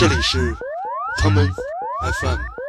这里是他们，FM。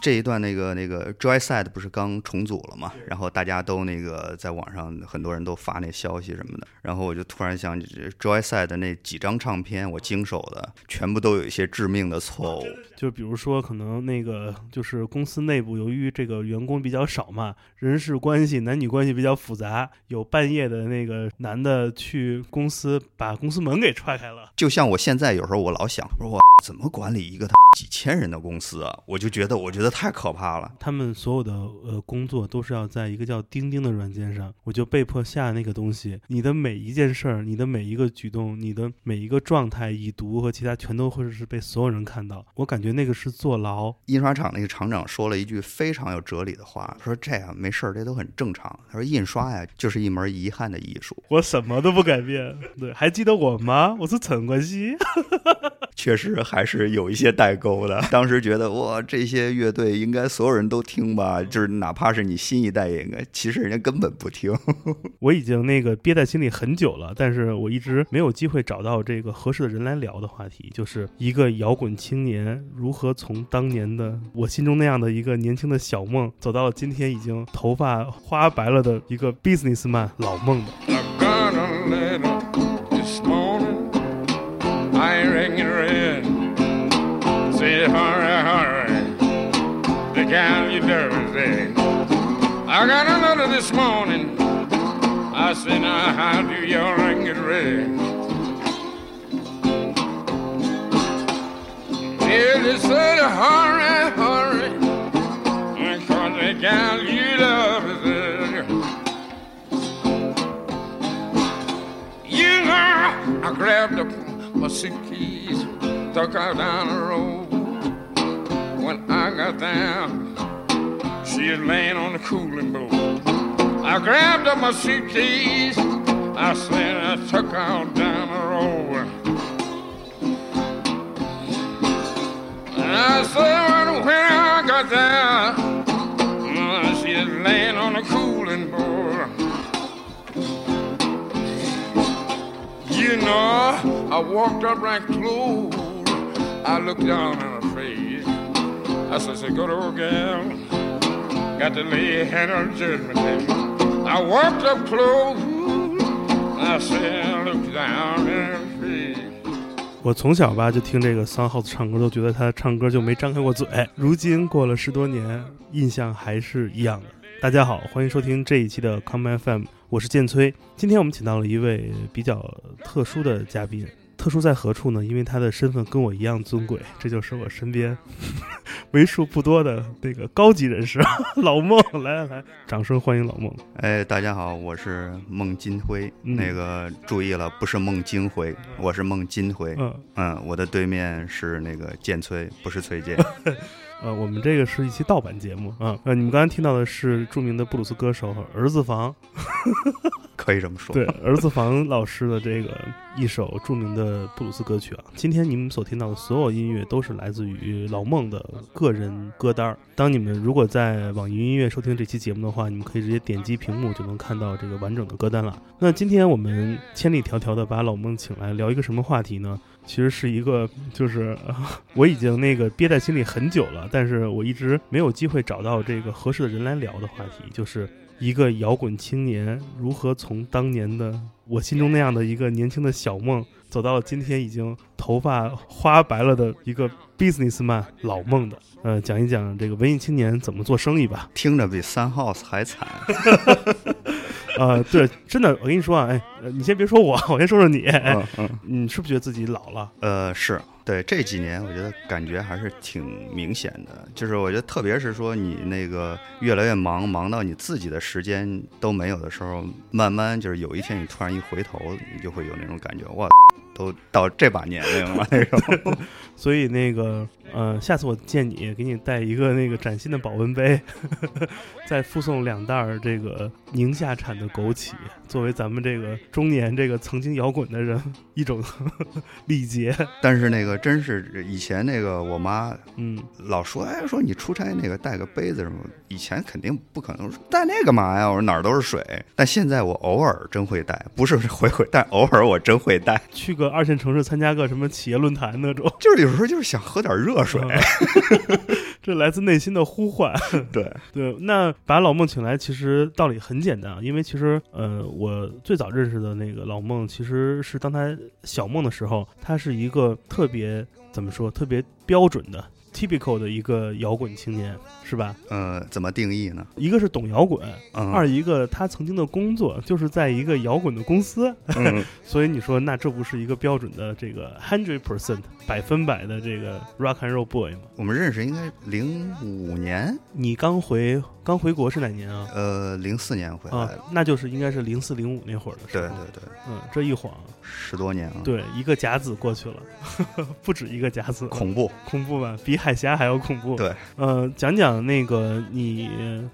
这一段那个那个 Joyside 不是刚重组了嘛？然后大家都那个在网上很多人都发那消息什么的，然后我就突然想起 Joyside 的那几张唱片，我经手的全部都有一些致命的错误。就比如说，可能那个就是公司内部由于这个员工比较少嘛，人事关系、男女关系比较复杂，有半夜的那个男的去公司把公司门给踹开了。就像我现在有时候我老想，我说我怎么管理一个他几千人的公司啊？我就觉得我觉得太可怕了。他们所有的呃工作都是要在一个叫钉钉的软件上，我就被迫下那个东西。你的每一件事儿、你的每一个举动、你的每一个状态、已读和其他全都会是被所有人看到。我感觉那个是坐牢。印刷厂那个厂长说了一句非常有哲理的话，说这样没事儿，这都很正常。他说印刷呀就是一门遗憾的艺术。我什么都不改变。对，还记得我吗？我是陈冠希。确实还是有一些代沟的。当时觉得哇，这些乐队应该所有人都听吧，就是哪怕是你新一代也应该。其实人家根本不听。我已经那个憋在心里很久了，但是我一直没有机会找到这个合适的人来聊的话题，就是一个摇滚青年如何从当年的我心中那样的一个年轻的小梦，走到了今天已经头发花白了的一个 businessman 老梦的。I got Said, hurry, hurry, the gal you there. I got a letter this morning. I said, now how do your ring get red? Yeah, they said, hurry, hurry, because the gal you love is there. You know, I grabbed up my suitcase, took her down the road. I got down, she was laying on the cooling board. I grabbed up my suitcase, I said I took her down the road. And I said when, I got there, she was laying on the cooling board. You know, I walked up right close. I looked down face. I said, say, good old gal, got to lay a hand on judgment day. I walked up close. I said, I looked down in her face. 我从小吧就听这个桑浩子唱歌，都觉得他唱歌就没张开过嘴。如今过了十多年，印象还是一样的。大家好，欢迎收听这一期的 Come FM，我是建崔。今天我们请到了一位比较特殊的嘉宾，特殊在何处呢？因为他的身份跟我一样尊贵，这就是我身边 为数不多的那个高级人士 老孟。来来来，掌声欢迎老孟。哎，大家好，我是孟金辉。嗯那个注意了，不是孟京辉，我是孟金辉。嗯嗯，我的对面是那个建崔，不是崔健。呃，我们这个是一期盗版节目啊。呃，你们刚才听到的是著名的布鲁斯歌手儿子房。可以这么说。对，儿子房老师的这个一首著名的布鲁斯歌曲啊，今天你们所听到的所有音乐都是来自于老孟的个人歌单儿。当你们如果在网易云音乐收听这期节目的话，你们可以直接点击屏幕就能看到这个完整的歌单了。那今天我们千里迢迢的把老孟请来聊一个什么话题呢？其实是一个，就是、我已经那个憋在心里很久了，但是我一直没有机会找到这个合适的人来聊的话题，就是一个摇滚青年如何从当年的我心中那样的一个年轻的小梦，走到了今天已经头发花白了的一个 businessman 老梦的。呃，讲一讲这个文艺青年怎么做生意吧。听着比三 house 还惨。呃，对，真的，我跟你说啊，哎，呃你先别说我，我先说说你。哎嗯嗯。你是不是觉得自己老了？呃，是对这几年，我觉得感觉还是挺明显的。就是我觉得，特别是说你那个越来越忙，忙到你自己的时间都没有的时候，慢慢就是有一天你突然一回头，你就会有那种感觉，哇，都到这把年龄了 那种。所以那个呃，下次我见你，给你带一个那个崭新的保温杯，再附送两袋儿这个宁夏产的枸杞，作为咱们这个中年这个曾经摇滚的人一种 礼节。但是那个真是以前那个我妈嗯，老说，哎，说你出差那个带个杯子什么，以前肯定不可能带那干嘛呀？我说哪儿都是水。但现在我偶尔真会带，不是回回但，偶尔我真会带，去个二线城市参加个什么企业论坛那种，就是有时候就是想喝点热水。这来自内心的呼唤。对，对，那把老孟请来，其实道理很简单啊，因为其实，呃，我最早认识的那个老孟，其实是当他小孟的时候，他是一个特别怎么说，特别标准的 typical 的一个摇滚青年，是吧？呃，怎么定义呢？一个是懂摇滚，嗯，二一个他曾经的工作就是在一个摇滚的公司，嗯 所以你说那这不是一个标准的这个 hundred percent 百分百的这个 rock and roll boy 吗？我们认识应该零五年，你刚回刚回国是哪年啊？呃，零四年回来啊。，那就是应该是零四零五那会儿的时对候。对对，嗯，这一晃，十多年了。，对，一个甲子过去了，不止一个甲子，恐怖。恐怖吧？比海峡还要恐怖。对，呃，讲讲那个你，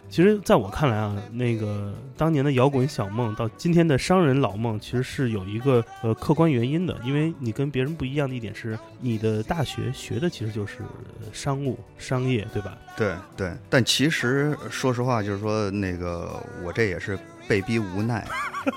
其实在我看来啊，那个当年的摇滚小梦到今天的商人老梦，其实是有一个呃客观原因的，因为你跟别人不一样的一点是，你的大学学的其实就是呃商务、商业，对吧？对对，但其实说实话，就是说那个我这也是被逼无奈，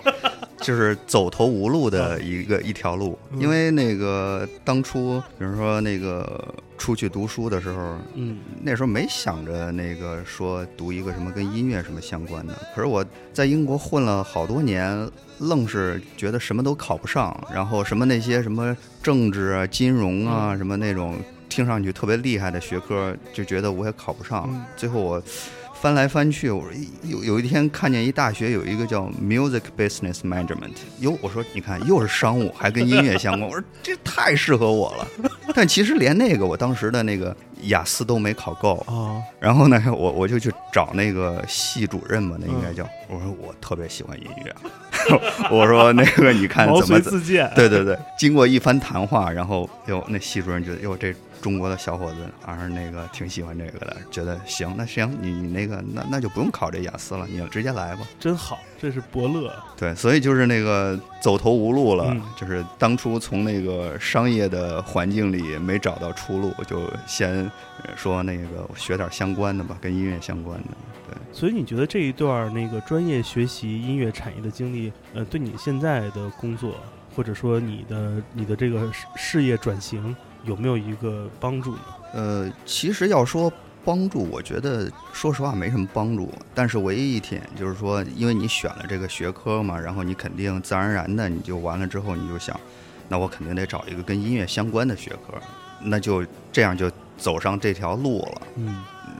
就是走投无路的一个一条路。嗯因为那个当初，比如说那个出去读书的时候，嗯那时候没想着那个说读一个什么跟音乐什么相关的。可是我在英国混了好多年，愣是觉得什么都考不上，然后什么那些什么政治啊、金融啊，什么那种听上去特别厉害的学科，就觉得我也考不上。嗯最后我翻来翻去，我有有一天看见一大学有一个叫 Music Business Management，哟，我说你看又是商务，还跟音乐相关，我说这太适合我了。但其实连那个我当时的那个雅思都没考够，啊，然后呢，我我就去找那个系主任嘛，那应该叫，我说我特别喜欢音乐，我说那个你看怎么遂自荐。对对对，经过一番谈话，然后哟，那系主任觉得哟，这中国的小伙子好像那个挺喜欢这个的，觉得行，那行，你你那个那那就不用考这雅思了，你就直接来吧。真好，这是伯乐。对，所以就是那个走投无路了，嗯就是当初从那个商业的环境里没找到出路，就先呃说那个学点相关的吧，跟音乐相关的。对，所以你觉得这一段那个专业学习音乐产业的经历，呃，对你现在的工作，或者说你的你的这个事事业转型，有没有一个帮助呢？呃，其实要说帮助，我觉得说实话没什么帮助。但是唯一一点就是说，因为你选了这个学科嘛，然后你肯定自然而然的你就完了之后，你就想，那我肯定得找一个跟音乐相关的学科，那就这样就走上这条路了。嗯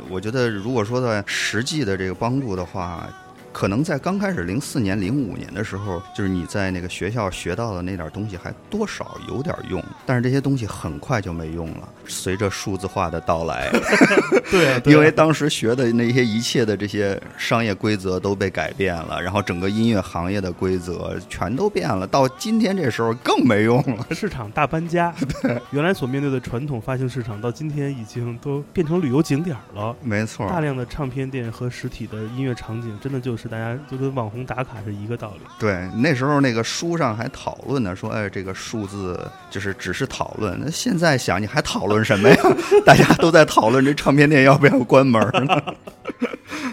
我觉得，如果说在实际的这个帮助的话，可能在刚开始零四年、零五年的时候，就是你在那个学校学到的那点东西还多少有点用，但是这些东西很快就没用了。随着数字化的到来，对啊，对啊因为当时学的那些一切的这些商业规则都被改变了，然后整个音乐行业的规则全都变了，到今天这时候更没用了。市场大搬家，对原来所面对的传统发行市场，到今天已经都变成旅游景点儿了。没错，大量的唱片店和实体的音乐场景，真的就是大家就跟网红打卡是一个道理。对，那时候那个书上还讨论呢，说哎，这个数字就是只是讨论。那现在想，你还讨论什么呀？大家都在讨论这唱片店要不要关门呢？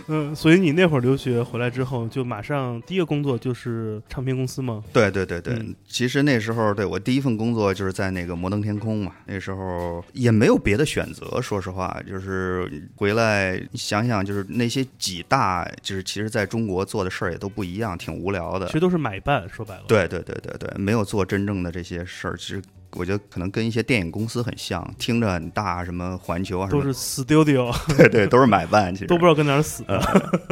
嗯，所以你那会儿留学回来之后，就马上第一个工作就是唱片公司吗？对对对对，嗯其实那时候对我第一份工作就是在那个摩登天空嘛，那时候也没有别的选择，说实话，就是回来想想，就是那些几大，就是其实在中国做的事儿也都不一样，挺无聊的其。实都是买办，说白了。，对对对对对，没有做真正的这些事儿，其实我觉得可能跟一些电影公司很像，听着很大，什么环球啊，都是 studio，对对，都是买办，其实都不知道跟哪儿死。呃，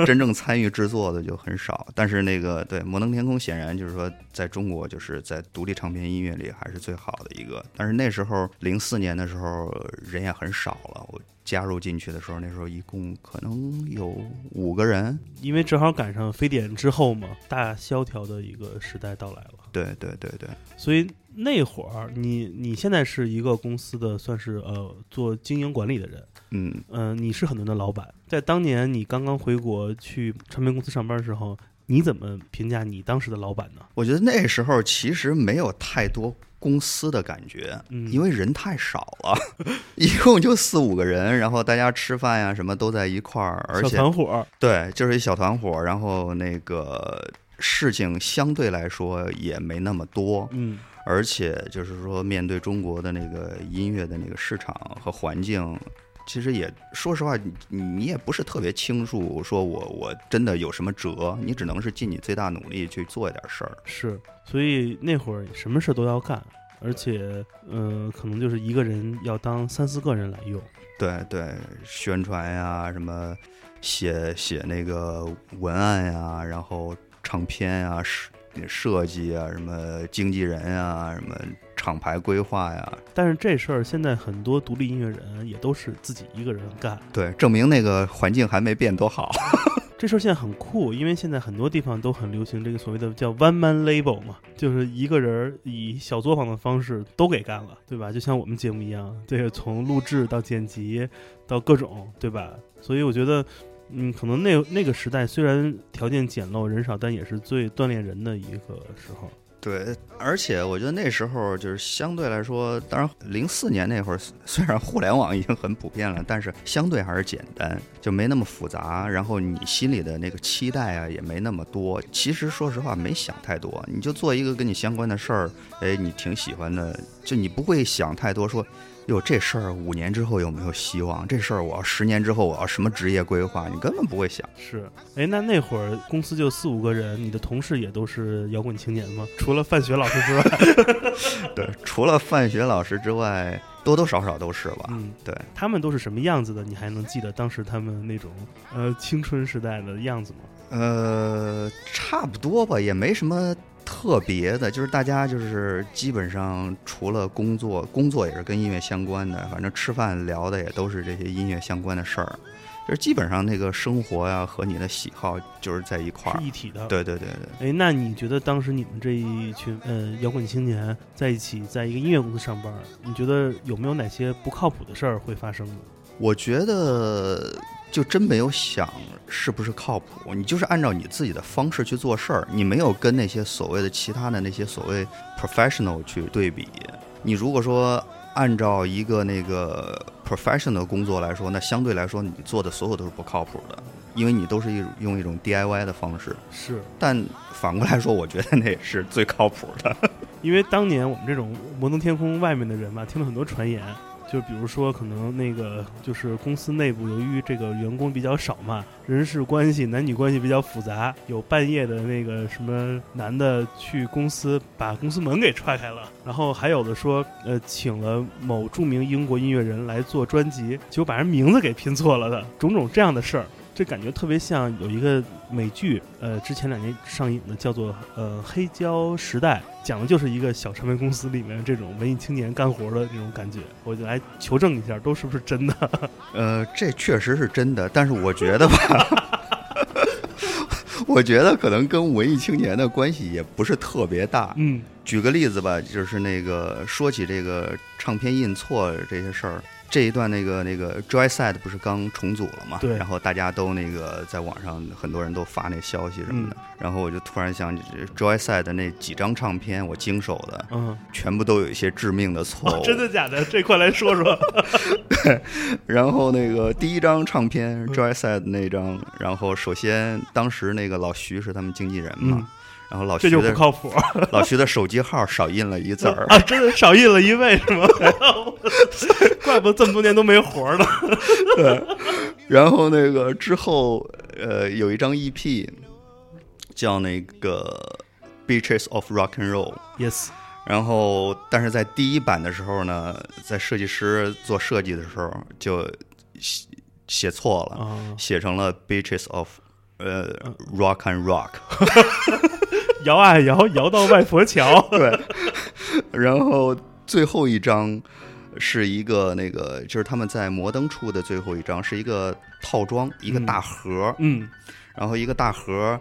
真正参与制作的就很少。但是那个对摩登天空，显然就是说，在中国就是在独立唱片音乐里还是最好的一个。但是那时候零四年的时候人也很少了，我加入进去的时候，那时候一共可能有五个人。因为正好赶上非典之后嘛，大萧条的一个时代到来了。对对对对，所以那会儿你你现在是一个公司的算是呃做经营管理的人，嗯，嗯、你是很多人的老板。在当年你刚刚回国去唱片公司上班的时候，你怎么评价你当时的老板呢？我觉得那时候其实没有太多公司的感觉，嗯因为人太少了，一共就四五个人，然后大家吃饭呀什么都在一块儿，而小且团伙，对，就是一小团伙，然后那个事情相对来说也没那么多，嗯而且就是说面对中国的那个音乐的那个市场和环境。其实也说实话，你你也不是特别清楚，说我我真的有什么辙，你只能是尽你最大努力去做一点事儿。是，所以那会儿什么事都要干，而且嗯、呃可能就是一个人要当三四个人来用。对对，宣传呀，什么写写那个文案呀，然后唱片呀，设设计啊，什么经纪人啊，什么厂牌规划呀，但是这事儿现在很多独立音乐人也都是自己一个人干，对，证明那个环境还没变多好。这事儿现在很酷，因为现在很多地方都很流行这个所谓的叫 one man label 嘛，就是一个人以小作坊的方式都给干了，对吧？就像我们节目一样，这个从录制到剪辑到各种，对吧？所以我觉得，嗯，可能那那个时代虽然条件简陋人少，但也是最锻炼人的一个时候。对，而且我觉得那时候就是相对来说，当然零四年那会儿，虽然互联网已经很普遍了，但是相对还是简单，就没那么复杂。然后你心里的那个期待啊，也没那么多。其实说实话，没想太多，你就做一个跟你相关的事儿，哎，你挺喜欢的，就你不会想太多说。哟，这事儿五年之后有没有希望？这事儿我要十年之后我要什么职业规划？你根本不会想。是，哎，那那会儿公司就四五个人，你的同事也都是摇滚青年吗？除了范学老师之外，对，除了范学老师之外，多多少少都是吧。嗯，对，他们都是什么样子的？你还能记得当时他们那种呃青春时代的样子吗？呃，差不多吧，也没什么特别的，就是大家就是基本上除了工作，工作也是跟音乐相关的，反正吃饭聊的也都是这些音乐相关的事儿，就是基本上那个生活呀和你的喜好就是在一块儿是。一体的。。对对对对，哎，那你觉得当时你们这一群呃摇滚青年在一起，在一个音乐公司上班，你觉得有没有哪些不靠谱的事儿会发生呢？我觉得就真没有想是不是靠谱，你就是按照你自己的方式去做事儿，你没有跟那些所谓的其他的那些所谓 professional 去对比。你如果说按照一个那个 professional 的工作来说，那相对来说你做的所有都是不靠谱的，因为你都是一种用一种 DIY 的方式。是但反过来说，我觉得那也是最靠谱的。因为当年我们这种摩登天空外面的人嘛，听了很多传言，就比如说可能那个就是公司内部由于这个员工比较少嘛，人事关系、男女关系比较复杂，有半夜的那个什么男的去公司把公司门给踹开了，然后还有的说呃请了某著名英国音乐人来做专辑，结果把人名字给拼错了的，种种这样的事儿。这感觉特别像有一个美剧，呃，之前两年上映的，叫做呃《黑胶时代》，讲的就是一个小唱片公司里面这种文艺青年干活的那种感觉。我就来求证一下，都是不是真的？呃，这确实是真的，但是我觉得吧，我觉得可能跟文艺青年的关系也不是特别大。嗯举个例子吧，就是那个说起这个唱片印错这些事儿，这一段那个那个 Joyside 不是刚重组了嘛？对然后大家都那个在网上很多人都发那消息什么的，然后我就突然想起 Joyside 的那几张唱片，我经手的嗯，全部都有一些致命的错误。哦真的假的？这块来说说。然后那个第一张唱片 Joyside 那张，然后首先当时那个老徐是他们经纪人嘛，嗯然后老这就不靠谱 老徐的手机号少印了一字儿，啊！真的少印了一位是吗？怪不得这么多年都没活儿呢。然后那个之后呃有一张 EP 叫那个 Beaches of Rock and Roll。Yes，然后，但是在第一版的时候呢，在设计师做设计的时候就写写错了，啊，写成了 Beaches of 呃 Rock and Rock。摇啊摇，摇到外婆桥。对，然后最后一张是一个那个，就是他们在摩登出的最后一张，是一个套装，一个大盒，嗯然后一个大盒，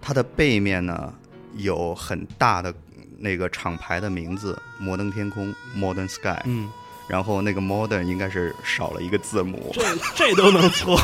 它的背面呢有很大的那个厂牌的名字摩登天空 （Modern Sky），嗯，然后那个 Modern 应该是少了一个字母。这这都能错。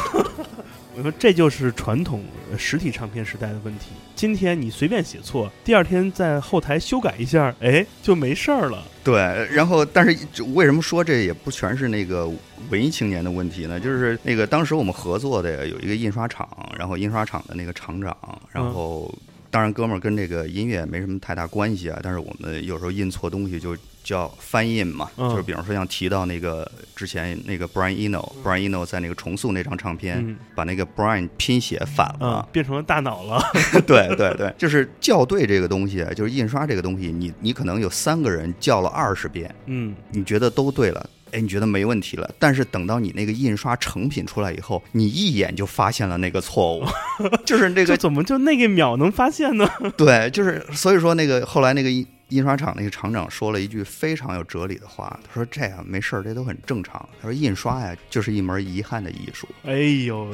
我说这就是传统呃实体唱片时代的问题。今天你随便写错，第二天在后台修改一下，哎，就没事儿了。对，然后但是为什么说这也不全是那个文艺青年的问题呢？就是那个当时我们合作的有一个印刷厂，然后印刷厂的那个厂长，然后当然哥们儿跟这个音乐没什么太大关系啊，但是我们有时候印错东西就叫翻印嘛，嗯就是比方说像提到那个之前那个 Brian Eno，Brian Eno 在那个重塑那张唱片，嗯把那个 Brian 拼写反了啊，，变成了大脑了。对对对，就是校对这个东西，啊就是印刷这个东西，你你可能有三个人校了二十遍，嗯，你觉得都对了。哎，你觉得没问题了，但是等到你那个印刷成品出来以后，你一眼就发现了那个错误，就是这这个怎么就那个秒能发现呢？对，就是所以说那个后来那个印刷厂那个厂长说了一句非常有哲理的话，他说这样没事儿，这都很正常。他说印刷呀就是一门遗憾的艺术。哎呦，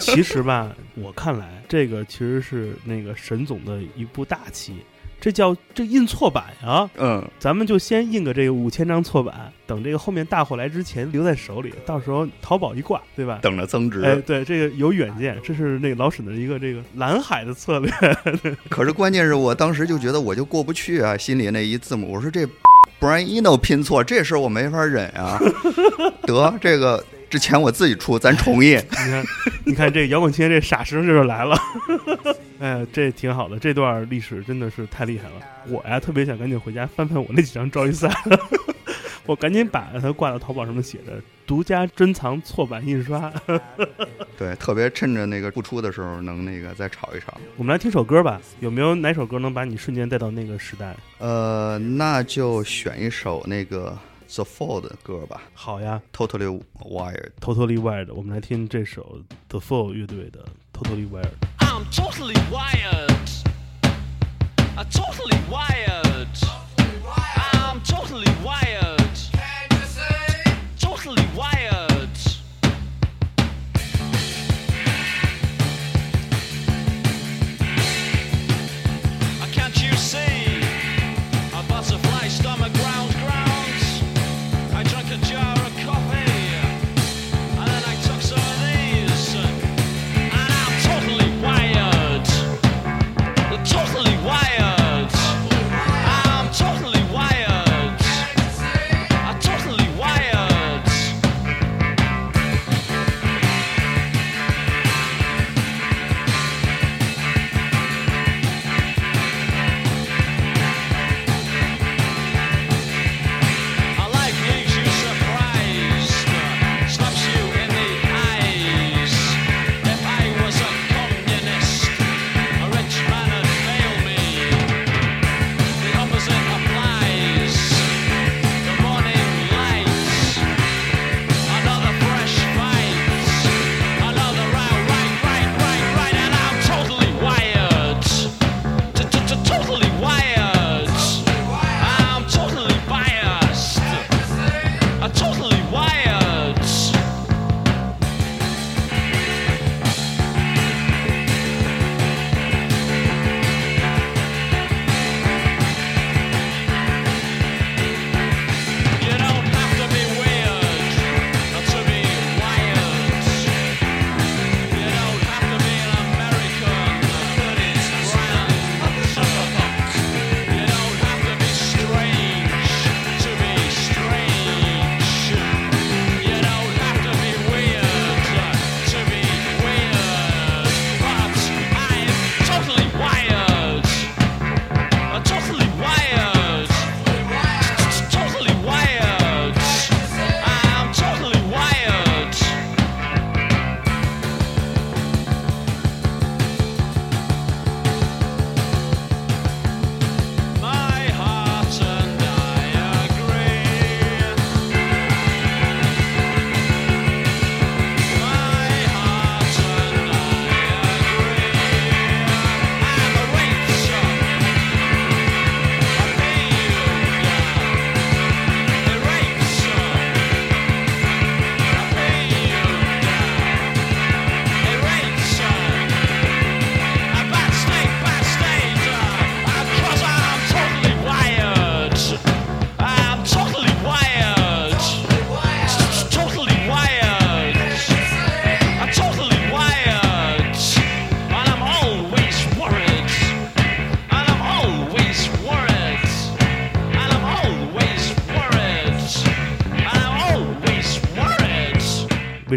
其实吧，我看来这个其实是那个沈总的一部大棋，这叫这印错版啊。嗯，咱们就先印个这个五千张错版，等这个后面大货来之前留在手里，到时候淘宝一挂，对吧？等着增值。哎，对，这个有远见，这是那个老沈的一个这个蓝海的策略。可是关键是我当时就觉得我就过不去啊，心里那一字母，我说这 Brian Eno 拼错，这事儿我没法忍啊。得这个这钱我自己出，咱重印。你看，你看这个摇滚青年这傻实这就来了。哎，这挺好的，这段历史真的是太厉害了。我呀，特别想赶紧回家翻翻我那几张赵一三，我赶紧把它挂到淘宝上面写着“独家珍藏错版印刷”。对，特别趁着那个不出的时候，能那个再炒一炒。我们来听首歌吧，有没有哪首歌能把你瞬间带到那个时代？呃，那就选一首那个 The Fall 的歌吧好呀，Totally Wired。，Totally Wired，我们来听这首 The Fall 乐队的 Totally Wired。I'm totally wired. I'm totally wired. I'm totally wired. Totally wired.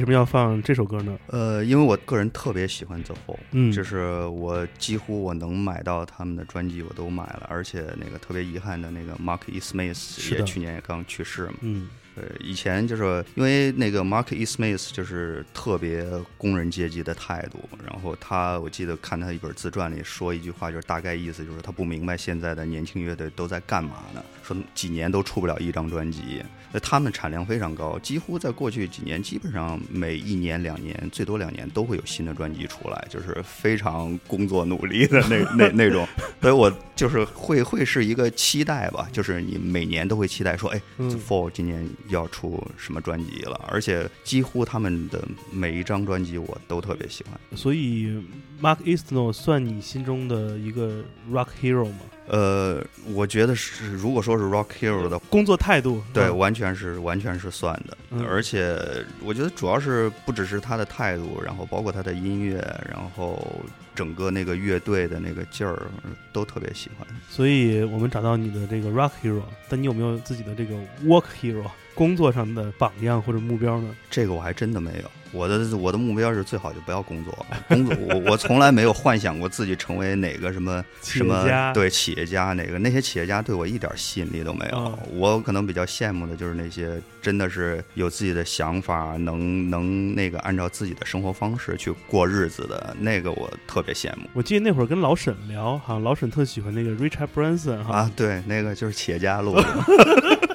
什么要放这首歌呢？呃，因为我个人特别喜欢 The Fall，嗯就是我几乎我能买到他们的专辑我都买了，而且那个特别遗憾的那个 Mark E. Smith 也去年也刚去世嘛。嗯呃，以前就是因为那个 Mark E. Smith 就是特别工人阶级的态度，然后他我记得看他一本自传里说一句话，就是大概意思就是他不明白现在的年轻乐队都在干嘛呢，说几年都出不了一张专辑，那他们产量非常高，几乎在过去几年基本上每一年两年最多两年都会有新的专辑出来，就是非常工作努力的那 那那种，所以我就是会会是一个期待吧，就是你每年都会期待说，哎嗯，The Fall 今年要出什么专辑了，而且几乎他们的每一张专辑我都特别喜欢。所以 Mark Eastno 算你心中的一个 rock hero 吗？呃，我觉得是，如果说是 Rock Hero 的工作态度对，嗯完全是完全是算的，嗯而且我觉得主要是不只是他的态度，然后包括他的音乐，然后整个那个乐队的那个劲儿都特别喜欢。所以我们找到你的这个 rock hero，但你有没有自己的这个 work hero，工作上的榜样或者目标呢？这个我还真的没有，我的我的目标是最好就不要工作，工作我我从来没有幻想过自己成为哪个什么什么对企业家哪个那些企业家对我一点吸引力都没有。哦我可能比较羡慕的就是那些真的是有自己的想法，能能那个按照自己的生活方式去过日子的那个，我特别羡慕。我记得那会儿跟老沈聊，好像老沈特喜欢那个 Richard Branson 哈，啊，对，那个就是企业家路子，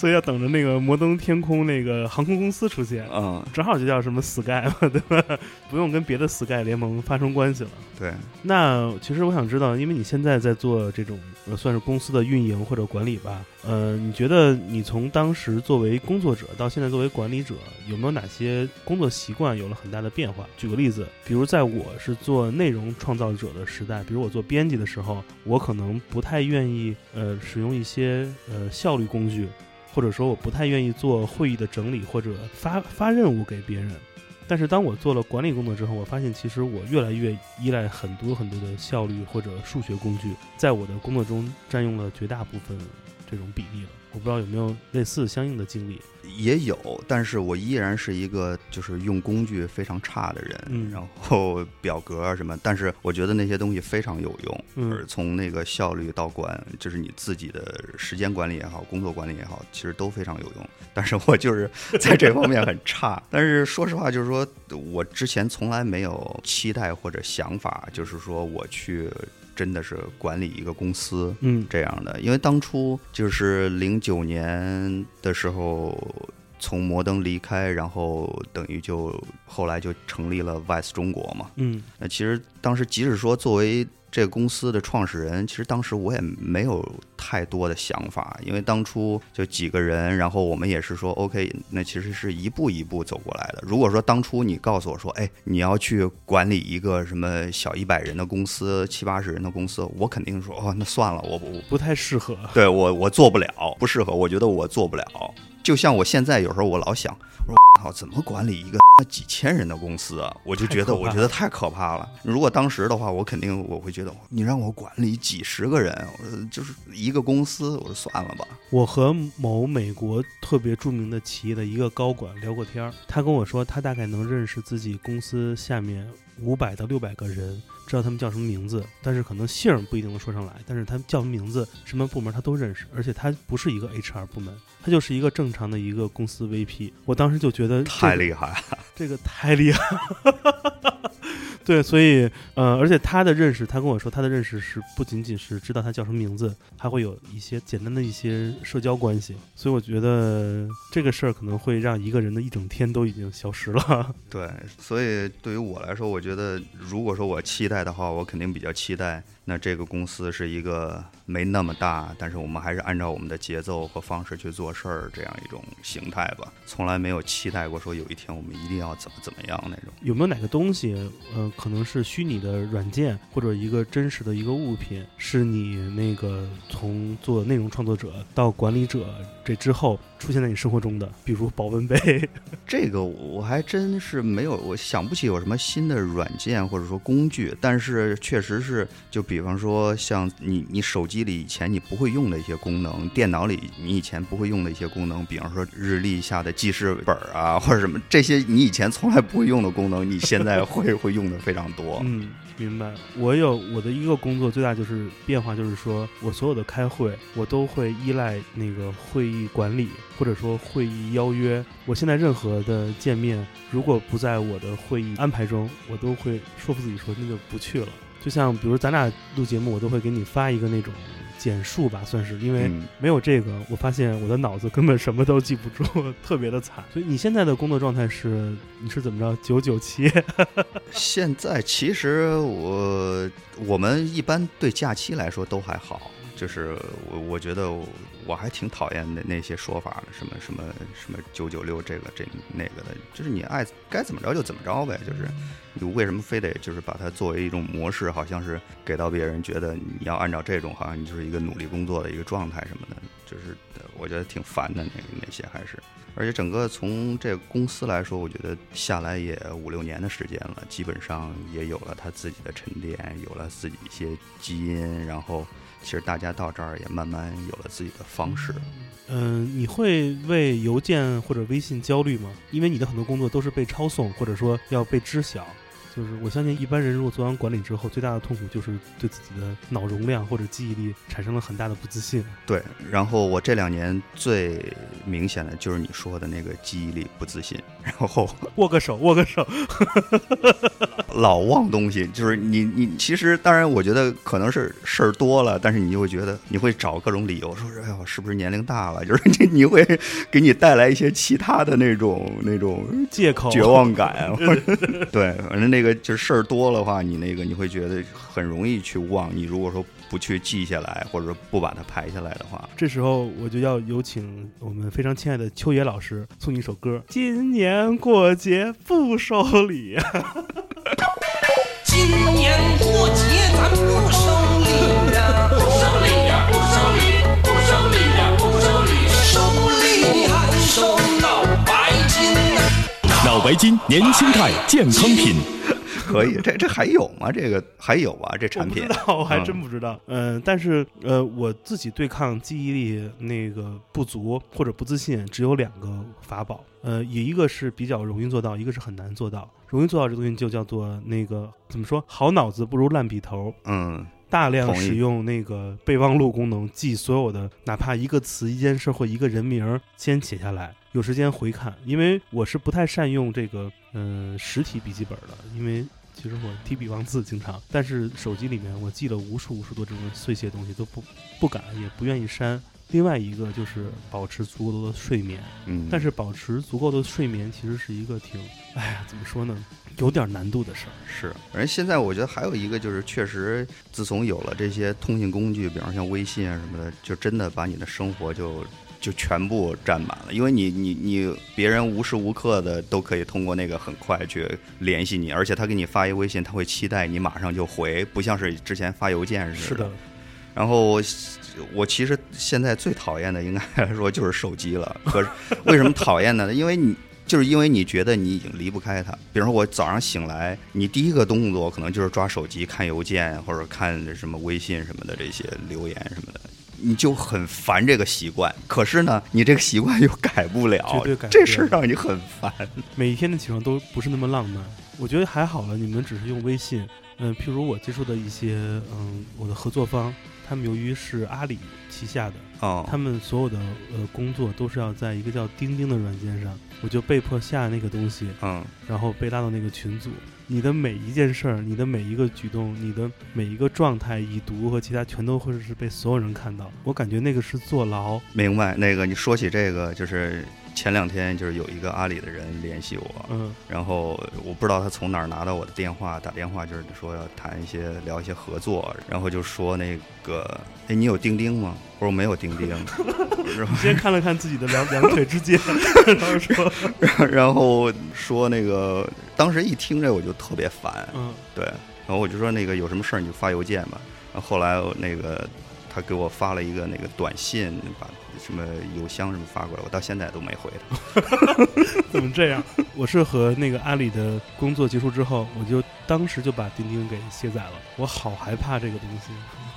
所以要等着那个摩登天空那个航空公司出现，啊，正好就叫什么 Sky 嘛，对吧？不用跟别的 Sky 联盟发生关系了。对，那其实我想知道，因为你现在在做这种呃算是公司的运营或者管理吧，呃，你觉得你从当时作为工作者到现在作为管理者，有没有哪些工作习惯有了很大的变化？举个例子，比如在我是做内容创造者的时代，比如我做编辑的时候，我可能不太愿意呃使用一些呃效率工具，或者说我不太愿意做会议的整理或者发发任务给别人。但是当我做了管理工作之后，我发现其实我越来越依赖很多很多的效率或者数学工具，在我的工作中占用了绝大部分这种比例了。我不知道有没有类似相应的经历。也有，但是我依然是一个就是用工具非常差的人，嗯然后表格啊什么，但是我觉得那些东西非常有用，嗯而从那个效率到管，就是你自己的时间管理也好，工作管理也好，其实都非常有用。但是我就是在这方面很差。但是说实话，就是说我之前从来没有期待或者想法，就是说我去真的是管理一个公司，嗯这样的，因为当初就是零九年的时候。从摩登离开，然后等于就后来就成立了 Vice 中国嘛。嗯那其实当时即使说作为这个公司的创始人，其实当时我也没有太多的想法，因为当初就几个人，然后我们也是说 OK，那其实是一步一步走过来的。如果说当初你告诉我说，哎，你要去管理一个什么小一百人的公司、七八十人的公司，我肯定说哦，那算了，我我不太适合。对我我做不了，不适合，我觉得我做不了。就像我现在有时候我老想，我说操，怎么管理一个 几千人的公司啊？我就觉得我觉得太可怕了。如果当时的话，我肯定我会觉得，你让我管理几十个人，就是一个公司，我说算了吧。我和某美国特别著名的企业的一个高管聊过天儿，他跟我说，他大概能认识自己公司下面五百到六百个人，知道他们叫什么名字，但是可能姓儿不一定能说上来，但是他们叫什么名字、什么部门他都认识，而且他不是一个 HR 部门，他就是一个正常的一个公司 VP。我当时就觉得、这个、太厉害了，这个太厉害了。对，所以呃，而且他的认识，他跟我说，他的认识是不仅仅是知道他叫什么名字，还会有一些简单的一些社交关系。所以我觉得这个事儿可能会让一个人的一整天都已经消失了。对，所以对于我来说，我觉得如果说我期待的话，我肯定比较期待，那这个公司是一个没那么大，但是我们还是按照我们的节奏和方式去做事儿这样一种形态吧。从来没有期待过说有一天我们一定要怎么怎么样那种。有没有哪个东西，呃，可能是虚拟的软件或者一个真实的一个物品，是你那个从做内容创作者到管理者这之后，出现在你生活中的，比如保温杯。这个我还真是没有，我想不起有什么新的软件或者说工具，但是确实是，就比方说像你你手机里以前你不会用的一些功能，电脑里你以前不会用的一些功能，比方说日历下的记事本儿啊，或者什么这些你以前从来不会用的功能，你现在会会用的非常多。嗯，明白。我有我的一个工作最大就是变化，就是说我所有的开会，我都会依赖那个会议管理或者说会议邀约。我现在任何的见面，如果不在我的会议安排中，我都会说服自己说那就不去了。就像比如咱俩录节目，我都会给你发一个那种简述吧，算是，因为嗯没有这个，我发现我的脑子根本什么都记不住，特别的惨。所以你现在的工作状态是你是怎么着？九九七？现在其实我我们一般对假期来说都还好，就是我我觉得我还挺讨厌那那些说法的，什么什么什么九九六这个这那个的，就是你爱该怎么着就怎么着呗，就是你为什么非得就是把它作为一种模式，好像是给到别人觉得你要按照这种，好像你就是一个努力工作的一个状态什么的，就是我觉得挺烦的那那些还是。而且整个从这个公司来说，我觉得下来也五六年的时间了，基本上也有了他自己的沉淀，有了自己一些基因，然后其实大家到这儿也慢慢有了自己的方式。嗯，你会为邮件或者微信焦虑吗？因为你的很多工作都是被抄送，或者说要被知晓。就是我相信一般人如果做完管理之后，最大的痛苦就是对自己的脑容量或者记忆力产生了很大的不自信。对，然后我这两年最明显的就是你说的那个记忆力不自信，然后 握个手，握个手。老忘东西，就是你你其实当然，我觉得可能是事儿多了，但是你就会觉得你会找各种理由说，哎呦，是不是年龄大了？就是你你会给你带来一些其他的那种那种借口绝望感，或者对，反正那个就是事儿多的话，你那个你会觉得很容易去忘。你如果说不去记下来，或者说不把它排下来的话，这时候我就要有请我们非常亲爱的秋野老师送你一首歌。今年过节不收礼，今年过节咱不收白金年轻态健康品，可以。这这还有吗？这个还有啊？这产品不知道，我还真不知道。嗯、但是呃，我自己对抗记忆力那个不足或者不自信，只有两个法宝。呃，有一个是比较容易做到，一个是很难做到。容易做到这东西就叫做那个怎么说？好脑子不如烂笔头。嗯大量使用那个备忘录功能，记所有的哪怕一个词、一件事或一个人名儿，先写下来，有时间回看。因为我是不太善用这个嗯、呃实体笔记本的，因为其实我提笔忘字经常，但是手机里面我记了无数无数多这种碎屑东西，都不不敢也不愿意删。另外一个就是保持足够多的睡眠，嗯，但是保持足够的睡眠其实是一个挺，哎呀，怎么说呢，有点难度的事儿。是，反正现在我觉得还有一个就是，确实自从有了这些通信工具，比方像微信啊什么的，就真的把你的生活就就全部占满了。因为你你你别人无时无刻的都可以通过那个很快去联系你，而且他给你发一微信，他会期待你马上就回，不像是之前发邮件似的。是的，然后我其实现在最讨厌的应该来说就是手机了。可是为什么讨厌呢？因为你就是因为你觉得你已经离不开它。比如说我早上醒来，你第一个动作可能就是抓手机看邮件或者看什么微信什么的这些留言什么的。你就很烦这个习惯，可是呢，你这个习惯又改不了绝对改，不这事儿让你很烦。每一天的起床都不是那么浪漫。我觉得还好了，你们只是用微信。嗯、譬如我接触的一些嗯我的合作方，他们由于是阿里旗下的，哦，他们所有的呃工作都是要在一个叫钉钉的软件上，我就被迫下那个东西，嗯，然后被拉到那个群组。你的每一件事儿，你的每一个举动，你的每一个状态、已读和其他，全都会是被所有人看到。我感觉那个是坐牢。明白。那个你说起这个，就是前两天就是有一个阿里的人联系我，嗯然后我不知道他从哪儿拿到我的电话，打电话就是说要谈一些聊一些合作，然后就说那个，哎，你有钉钉吗？我说我没有钉钉，然后先看了看自己的两两腿之间，然后说，然后说那个，当时一听这我就特别烦，嗯对，然后我就说那个有什么事儿你就发邮件吧。然后后来那个他给我发了一个那个短信，把什么邮箱什么发过来，我到现在都没回他。怎么这样？我是和那个阿里的工作结束之后，我就当时就把钉钉给卸载了。我好害怕这个东西，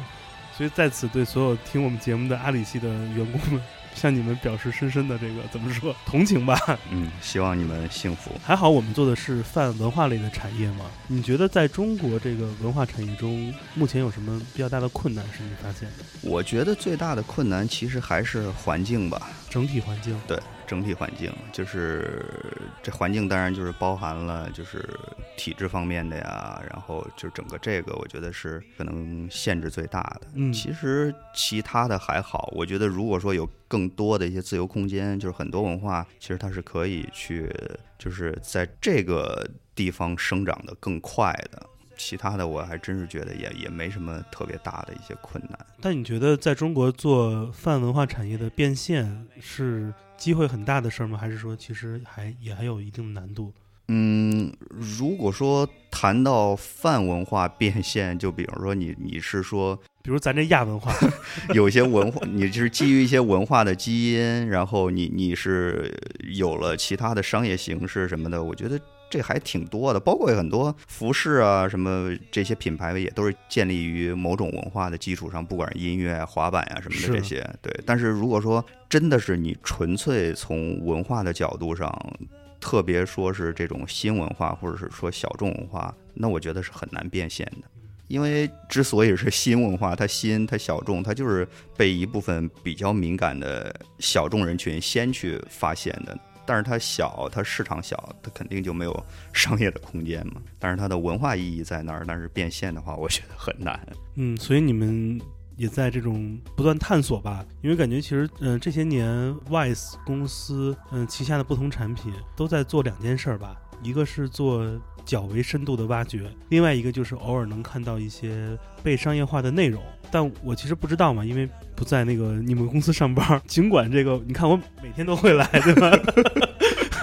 所以在此对所有听我们节目的阿里系的员工们，向你们表示深深的这个怎么说 同情吧。嗯，希望你们幸福。还好我们做的是泛文化类的产业嘛。你觉得在中国这个文化产业中，目前有什么比较大的困难？是你发现的我觉得最大的困难其实还是环境吧。整体环境？对，整体环境就是这环境，当然就是包含了就是体制方面的呀，然后就整个这个，我觉得是可能限制最大的。嗯其实其他的还好，我觉得如果说有更多的一些自由空间，就是很多文化其实它是可以去，就是在这个地方生长的更快的。其他的我还真是觉得也也没什么特别大的一些困难。但你觉得在中国做泛文化产业的变现是机会很大的事儿吗？还是说其实还也还有一定的难度？嗯，如果说谈到泛文化变现，就比如说你你是说比如咱这亚文化，有些文化，你就是基于一些文化的基因，然后你你是有了其他的商业形式什么的，我觉得这还挺多的，包括很多服饰啊什么这些品牌也都是建立于某种文化的基础上，不管是音乐啊、滑板啊什么的这些，对。但是如果说真的是你纯粹从文化的角度上，特别说是这种新文化或者是说小众文化，那我觉得是很难变现的。因为之所以是新文化，它新，它小众，它就是被一部分比较敏感的小众人群先去发现的。但是它小，它市场小，它肯定就没有 商业的空间嘛。但是它的文化意义在那儿，但是变现的话，我觉得很难。嗯，所以你们也在这种不断探索吧，因为感觉其实，嗯、这些年 Wise 公司，嗯、旗下的不同产品都在做两件事儿吧，一个是做较为深度的挖掘，另外一个就是偶尔能看到一些被商业化的内容。但我其实不知道嘛，因为不在那个你们公司上班。尽管这个，你看我每天都会来，对吧？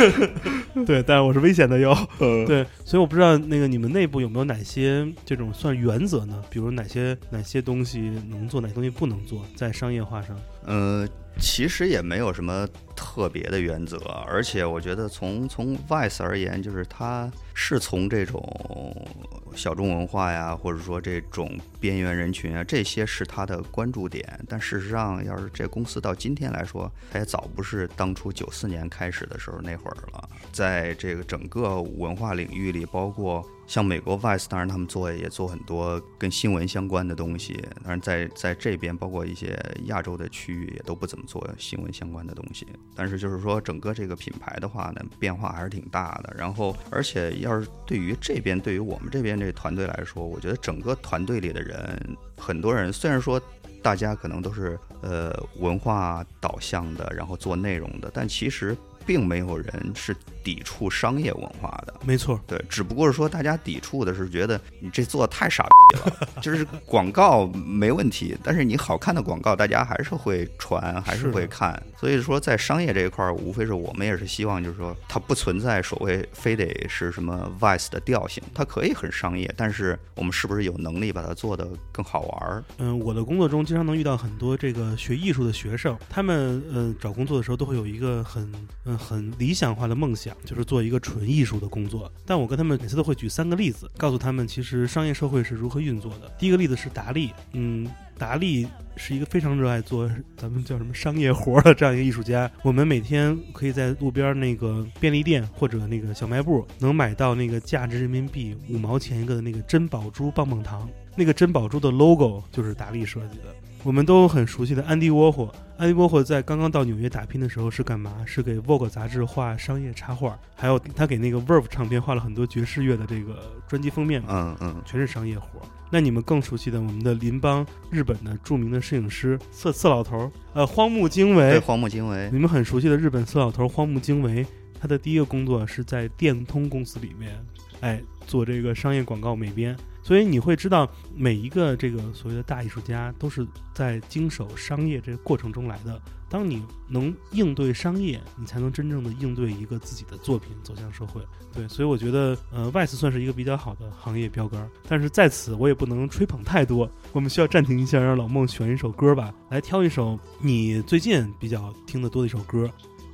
对，但是我是危险的哟。对，所以我不知道那个你们内部有没有哪些这种算原则呢？比如哪些哪些东西能做，哪些东西不能做，在商业化上。呃，其实也没有什么特别的原则，而且我觉得从从外在而言，就是他是从这种小众文化呀，或者说这种边缘人群啊，这些是他的关注点。但事实上，要是这公司到今天来说，它也早不是当初九四年开始的时候那会儿了。在这个整个文化领域里，包括像美国 Vice，当然他们做也做很多跟新闻相关的东西，当然在在这边，包括一些亚洲的区域也都不怎么做新闻相关的东西。但是就是说，整个这个品牌的话呢，变化还是挺大的。然后，而且要是对于这边，对于我们这边这团队来说，我觉得整个团队里的人，很多人虽然说。大家可能都是呃文化导向的，然后做内容的，但其实并没有人是抵触商业文化的。没错，对，只不过是说大家抵触的是觉得你这做的太傻逼了，就是广告没问题，但是你好看的广告大家还是会传，还是会看。所以说在商业这一块儿，无非是我们也是希望就是说它不存在所谓非得是什么 vice 的调性，它可以很商业，但是我们是不是有能力把它做得更好玩儿？嗯，我的工作中经常能遇到很多这个学艺术的学生，他们嗯找工作的时候都会有一个很嗯很理想化的梦想，就是做一个纯艺术的工作。但我跟他们每次都会举三个例子，告诉他们其实商业社会是如何运作的。第一个例子是达利，嗯，达利是一个非常热爱做咱们叫什么商业活儿的这样一个艺术家。我们每天可以在路边那个便利店或者那个小卖部能买到那个价值人民币五毛钱一个的那个珍宝珠棒棒糖。那个珍宝珠的 logo 就是达利设计的。我们都很熟悉的安迪沃霍，安迪沃霍在刚刚到纽约打拼的时候是干嘛？是给 Vogue 杂志画商业插画，还有他给那个 Verve 唱片画了很多爵士乐的这个专辑封面嘛。嗯嗯，全是商业活。那你们更熟悉的我们的邻邦日本的著名的摄影师色色老头儿，呃，荒木经对，惟，荒木经惟你，们很熟悉的日本色老头儿荒木经惟，他的第一个工作是在电通公司里面，哎，做这个商业广告美编。所以你会知道，每一个这个所谓的大艺术家都是在经手商业这个过程中来的。当你能应对商业，你才能真正的应对一个自己的作品走向社会。对，所以我觉得，呃，Vice 算是一个比较好的行业标杆。但是在此，我也不能吹捧太多，我们需要暂停一下，让老孟选一首歌吧，来挑一首你最近比较听得多的一首歌。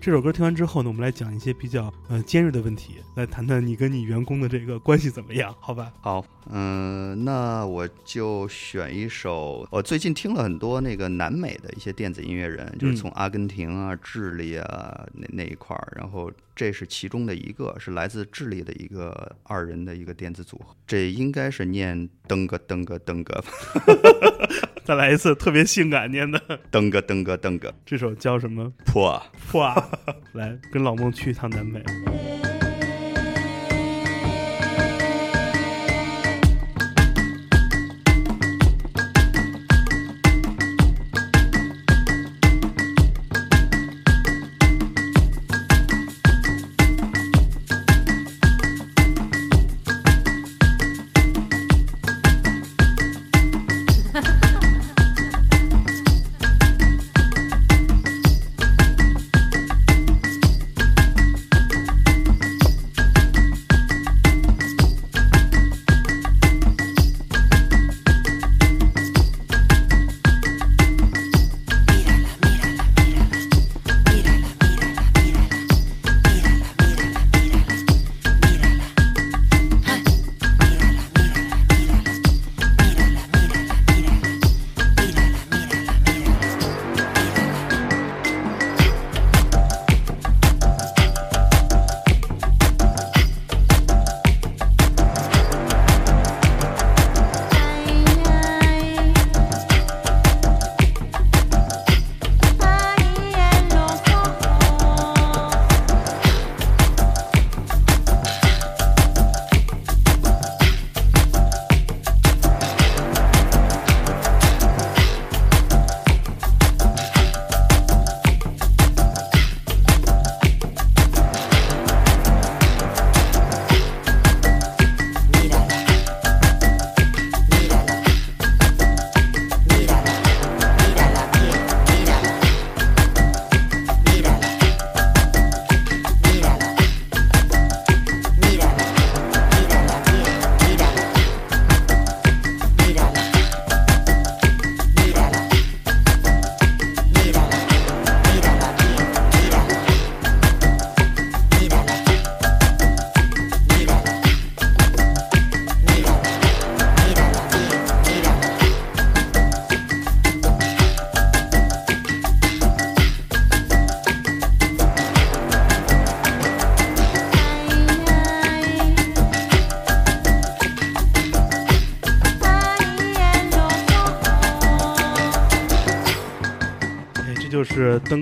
这首歌听完之后呢，我们来讲一些比较呃尖锐的问题，来谈谈你跟你员工的这个关系怎么样？好吧？好，嗯、那我就选一首，我最近听了很多那个南美的一些电子音乐人，就是嗯从阿根廷啊、智利啊那那一块儿，然后这是其中的一个，是来自智利的一个二人的一个电子组合，这应该是念噔个噔个噔个 再来一次特别性感念的，登哥登哥登哥这首叫什么？破。破！来跟老孟去一趟南美。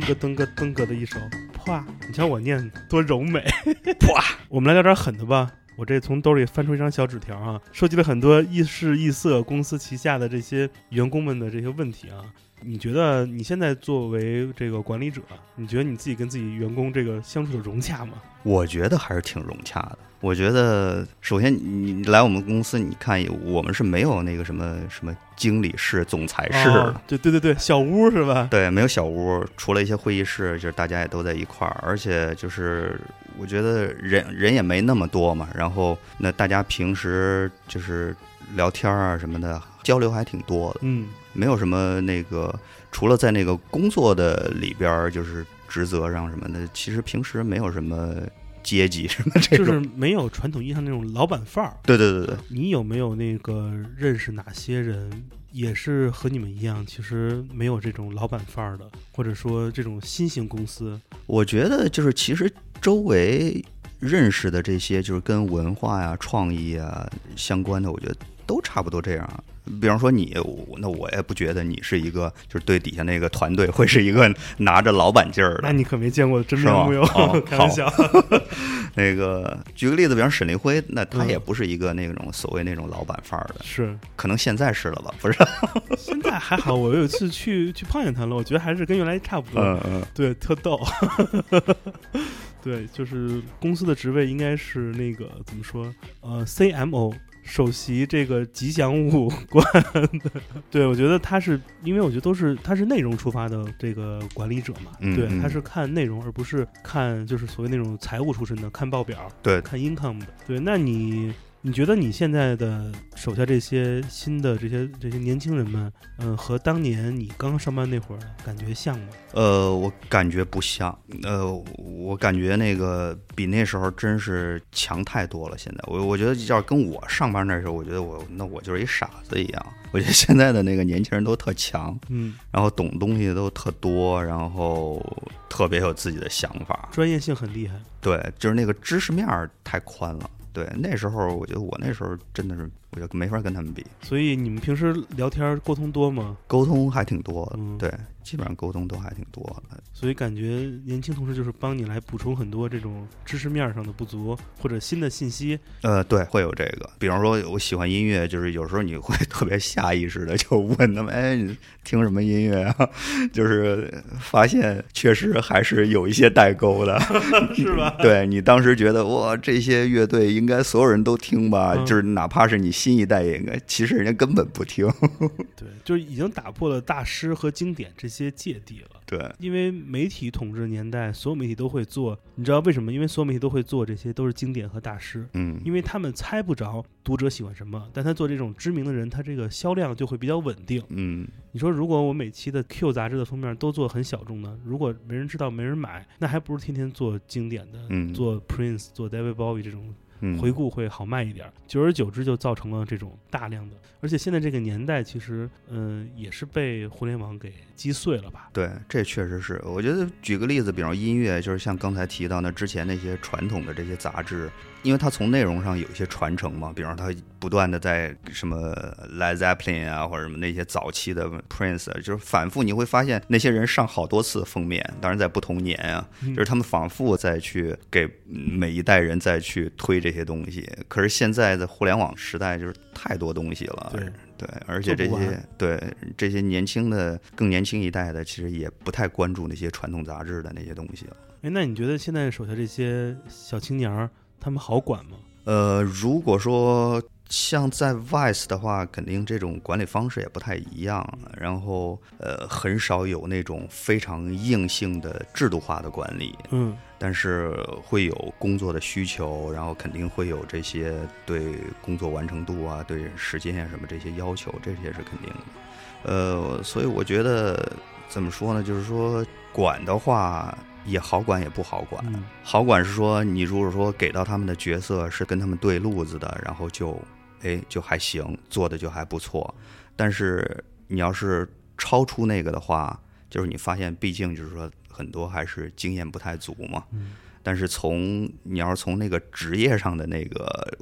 就是登个登哥的一首啪！你瞧我念多柔美，啪！我们来聊点狠的吧。我这从兜里翻出一张小纸条啊，收集了很多异事异色公司旗下的这些员工们的这些问题啊。你觉得你现在作为这个管理者，你觉得你自己跟自己员工这个相处的融洽吗？我觉得还是挺融洽的。我觉得，首先你你来我们公司，你看我们是没有那个什么什么经理室、总裁室的，哦对对对对，小屋是吧？对，没有小屋，除了一些会议室，就是大家也都在一块儿，而且就是我觉得人人也没那么多嘛，然后那大家平时就是聊天啊什么的，交流还挺多的，嗯，没有什么那个，除了在那个工作的里边儿，就是职责上什么的，其实平时没有什么阶级什么这就。是没有传统意义上那种老板范儿。对对对对，你有没有那个认识哪些人，也是和你们一样，其实没有这种老板范儿的，或者说这种新型公司？我觉得就是其实周围认识的这些，就是跟文化呀、创意啊相关的，我觉得都差不多这样。比方说你，我那我也不觉得你是一个，就是对底下那个团队会是一个拿着老板劲儿的。那你可没见过真面目哟，哦 开玩笑。那个举个例子，比方沈立辉，那他嗯也不是一个那种所谓那种老板范儿的，是，可能现在是了吧？不是？现在还好，我有一次去去碰见他了，我觉得还是跟原来差不多。嗯嗯。对，特逗。对，就是公司的职位应该是那个怎么说？呃，CMO。首席这个吉祥物 官的，对我觉得他是因为我觉得都是他是内容出发的这个管理者嘛，对，他是看内容而不是看就是所谓那种财务出身的看报表，对。看 income 的，对，那你你觉得你现在的手下这些新的这些这些年轻人们，嗯、和当年你刚上班那会儿感觉像吗？呃，我感觉不像，呃，我感觉那个比那时候真是强太多了。现在我我觉得要跟我上班那时候，我觉得我那我就是一傻子一样。我觉得现在的那个年轻人都特强，嗯，然后懂东西都特多，然后特别有自己的想法。专业性很厉害。对，就是那个知识面儿太宽了。对，那时候我觉得我那时候真的是，我觉得没法跟他们比，所以你们平时聊天沟通多吗？沟通还挺多的。嗯对，基本上沟通都还挺多的。所以感觉年轻同事就是帮你来补充很多这种知识面上的不足或者新的信息。呃，对，会有这个。比方说，我喜欢音乐，就是有时候你会 特别下意识的就问他们：“哎，你听什么音乐啊？” 就是发现确实还是有一些代沟的，是吧？对你当时觉得哇，这些乐队应该所有人都听吧？嗯就是哪怕是你新一代也应该，其实人家根本不听。对，就是已经打破了大师和经典这些芥蒂了。对，因为媒体统治年代，所有媒体都会做，你知道为什么？因为所有媒体都会做这些，都是经典和大师。嗯，因为他们猜不着读者喜欢什么，但他做这种知名的人，他这个销量就会比较稳定。嗯，你说，如果我每期的 Q 杂志的封面都做很小众的，如果没人知道、没人买，那还不如天天做经典的，嗯做 Prince、做 David Bowie 这种嗯回顾会好卖一点儿。久而久之，就造成了这种大量的，而且现在这个年代，其实嗯、也是被互联网给击碎了吧？对，这确实是。我觉得举个例子，比方音乐，就是像刚才提到那之前那些传统的这些杂志，因为它从内容上有一些传承嘛，比方它不断的在什么 Led Zeppelin 啊，或者什么那些早期的 Prince，啊就是反复你会发现那些人上好多次封面，当然在不同年啊，嗯就是他们反复再去给嗯每一代人再去推这些东西。可是现在的互联网时代，就是太多东西了，对对，而且这些对这些年轻的、更年轻一代的，其实也不太关注那些传统杂志的那些东西了。哎，那你觉得现在手下这些小青年儿，他们好管吗？呃，如果说像在 Vice 的话，肯定这种管理方式也不太一样，然后呃，很少有那种非常硬性的制度化的管理，嗯，但是会有工作的需求，然后肯定会有这些对工作完成度啊、对时间啊什么这些要求，这些是肯定的。呃，所以我觉得怎么说呢？就是说管的话也好管也不好管。嗯好管是说你如果说给到他们的角色是跟他们对路子的，然后就哎就还行，做的就还不错。但是你要是超出那个的话，就是你发现毕竟就是说很多还是经验不太足嘛。嗯但是从你要是从那个职业上的那个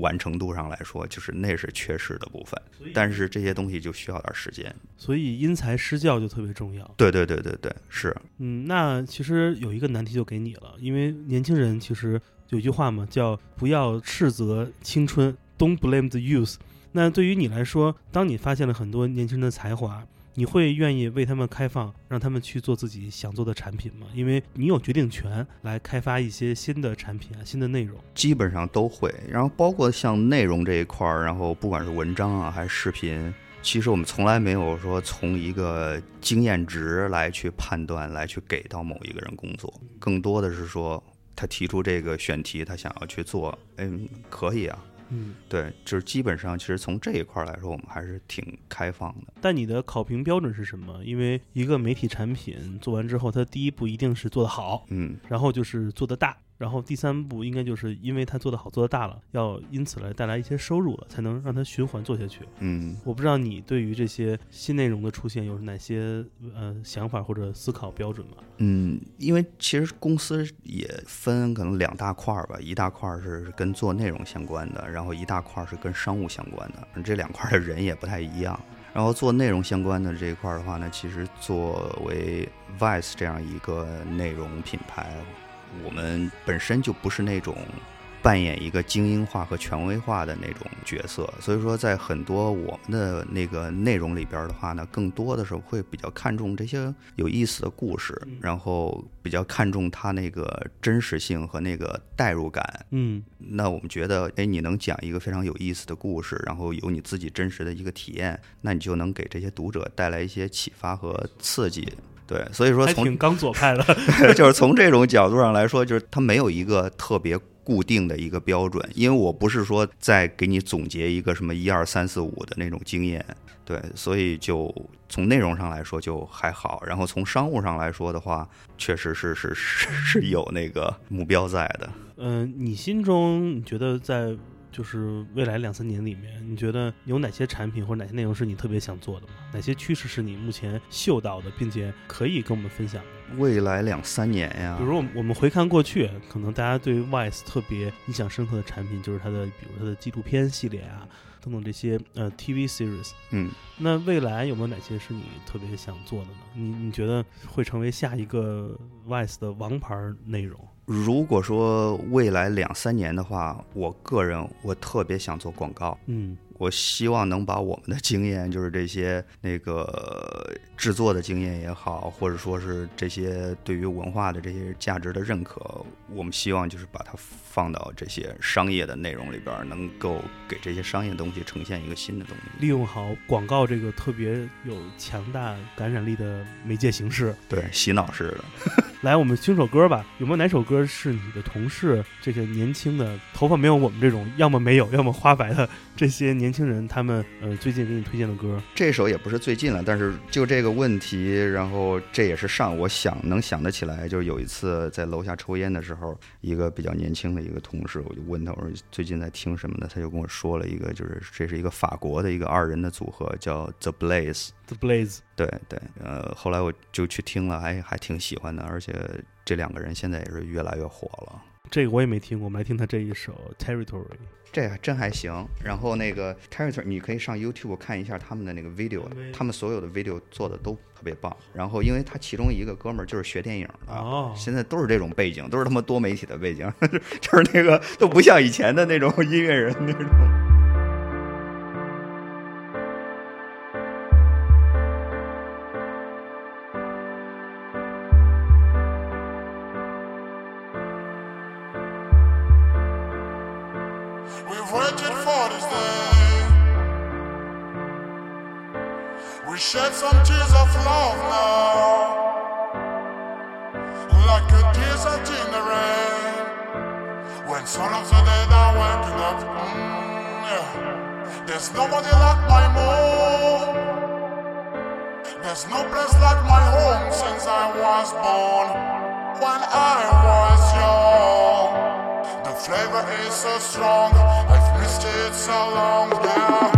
完成度上来说，就是那是缺失的部分。但是这些东西就需要点时间。所以因材施教就特别重要。对对对对对，是。嗯，那其实有一个难题就给你了，因为年轻人其实有一句话嘛，叫不要斥责青春，Don't blame the youth。那对于你来说，当你发现了很多年轻人的才华，你会愿意为他们开放，让他们去做自己想做的产品吗？因为你有决定权来开发一些新的产品啊、新的内容。基本上都会，然后包括像内容这一块儿，然后不管是文章啊还是视频，其实我们从来没有说从一个经验值来去判断，来去给到某一个人工作，更多的是说他提出这个选题，他想要去做，嗯，可以啊，嗯，对，就是基本上其实从这一块儿来说，我们还是挺开放的。但你的考评标准是什么？因为一个媒体产品做完之后，它第一步一定是做得好，嗯，然后就是做得大，然后第三步应该就是因为它做得好、做得大了，要因此来带来一些收入了，才能让它循环做下去。嗯，我不知道你对于这些新内容的出现有哪些呃想法或者思考标准吗？嗯，因为其实公司也分可能两大块儿吧，一大块儿是跟做内容相关的，然后一大块儿是跟商务相关的，这两块儿的人也不太一样。然后做内容相关的这一块儿的话呢，其实作为 Vice 这样一个内容品牌，我们本身就不是那种扮演一个精英化和权威化的那种角色。所以说，在很多我们的那个内容里边的话呢，更多的时候会比较看重这些有意思的故事，然后比较看重它那个真实性和那个代入感。嗯那我们觉得，哎，你能讲一个非常有意思的故事，然后有你自己真实的一个体验，那你就能给这些读者带来一些启发和刺激。对，所以说从挺刚左派的。就是从这种角度上来说，就是它没有一个特别固定的一个标准，因为我不是说在给你总结一个什么一二三四五的那种经验，对，所以就从内容上来说就还好，然后从商务上来说的话，确实是是是是有那个目标在的。嗯、你心中你觉得在就是未来两三年里面，你觉得有哪些产品或者哪些内容是你特别想做的吗？哪些趋势是你目前嗅到的，并且可以跟我们分享的？未来两三年呀比，如我们我们回看过去，可能大家对 Vice 特别印象深刻的产品就是它的，比如它的纪录片系列啊，等等这些呃 TV series。嗯，那未来有没有哪些是你特别想做的呢？你你觉得会成为下一个 Vice 的王牌内容？如果说未来两三年的话，我个人我特别想做广告，嗯。我希望能把我们的经验，就是这些那个制作的经验也好，或者说是这些对于文化的这些价值的认可，我们希望就是把它放到这些商业的内容里边，能够给这些商业东西呈现一个新的东西。利用好广告这个特别有强大感染力的媒介形式。对，洗脑式的。来，我们听首歌吧。有没有哪首歌是你的同事，这些年轻的头发没有我们这种，要么没有，要么花白的这些年轻人，他们呃最近给你推荐的歌？这首也不是最近了，但是就这个问题，然后这也是上我想能想得起来，就是有一次在楼下抽烟的时候，一个比较年轻的一个同事，我就问他我说最近在听什么呢？他就跟我说了一个，就是这是一个法国的一个二人的组合，叫 The Blaze。The Blaze，对对，呃，后来我就去听了，还还挺喜欢的，而且这两个人现在也是越来越火了。这个我也没听过，我们来听他这一首 Territory。这还真还行。然后那个 Territory，你可以上 YouTube 看一下他们的那个 video，他们所有的 video 做的都特别棒。然后因为他其中一个哥们儿就是学电影的，哦现在都是这种背景，都是他妈多媒体的背景，就是那个都不像以前的那种音乐人那种。We've waited for this day. We shed some tears of love now, like a desert in the rain. When some of the dead are waking up, mm, yeah. there's nobody like my mom. There's no place like my home since I was born. When I was young. Flavor is so strong, I've missed it so long, yeah.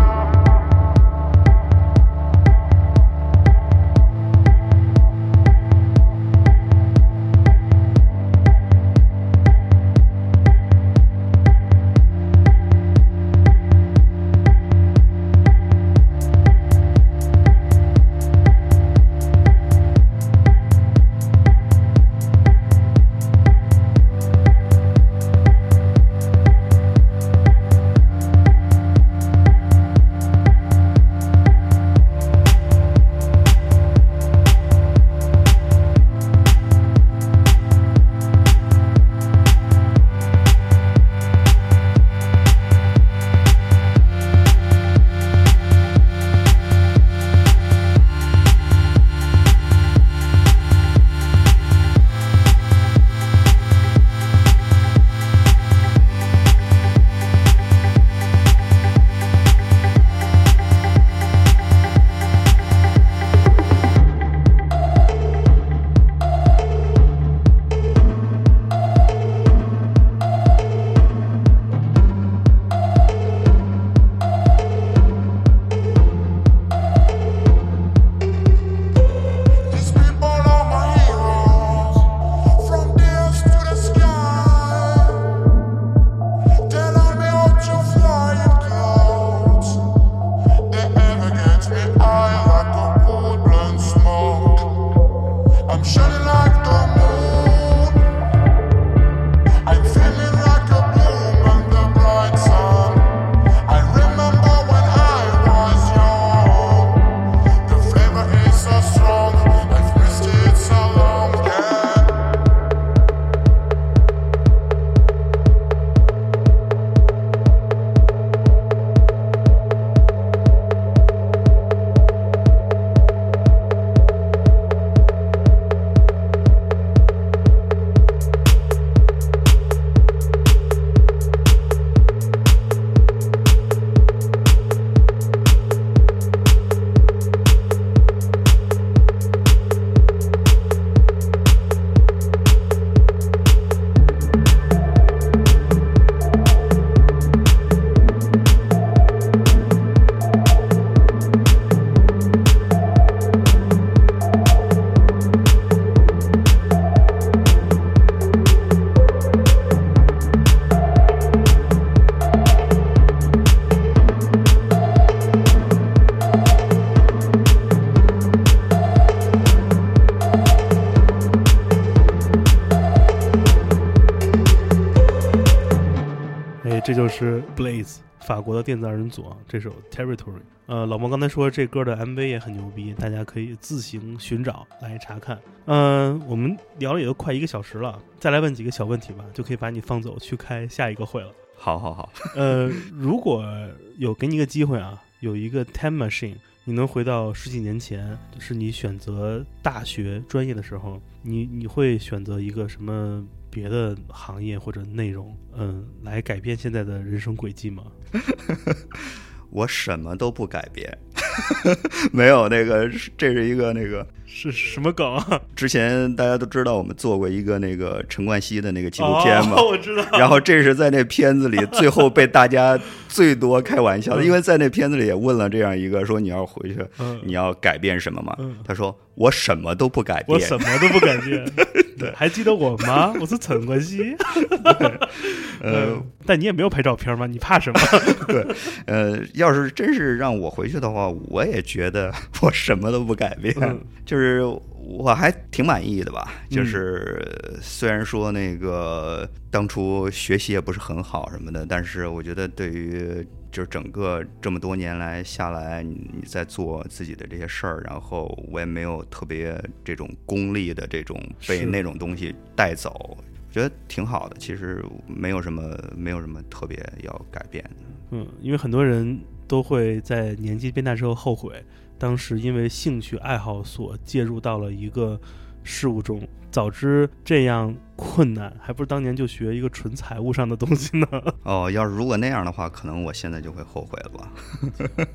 就是 Blaze 法国的电子二人组啊，这首 Territory。呃，老莫刚才说这歌的 MV 也很牛逼，大家可以自行寻找来查看。嗯、我们聊了也都快一个小时了，再来问几个小问题吧，就可以把你放走去开下一个会了。好好好，呃，如果有给你一个机会啊，有一个 time machine，你能回到十几年前，就是你选择大学专业的时候，你你会选择一个什么别的行业或者内容，嗯，来改变现在的人生轨迹吗？我什么都不改变，没有那个，这是一个那个是什么梗啊？之前大家都知道我们做过一个那个陈冠希的那个纪录片嘛，哦，我知道。然后这是在那片子里 最后被大家最多开玩笑的，嗯因为在那片子里也问了这样一个说你要回去嗯你要改变什么嘛嗯？他说我什么都不改变，我什么都不改变。对，还记得我吗？我是陈冠希。呃，但你也没有拍照片吗？你怕什么？对呃，要是真是让我回去的话，我也觉得我什么都不改变，嗯就是我还挺满意的吧。嗯就是虽然说那个当初学习也不是很好什么的，但是我觉得对于就是整个这么多年来下来，你你在做自己的这些事儿，然后我也没有特别这种功利的这种被那种东西带走。觉得挺好的，其实没有什么，没有什么特别要改变的。嗯，因为很多人都会在年纪变大之后后悔，当时因为兴趣爱好所介入到了一个事物中，早知这样困难，还不如当年就学一个纯财务上的东西呢。哦，要是如果那样的话，可能我现在就会后悔了吧。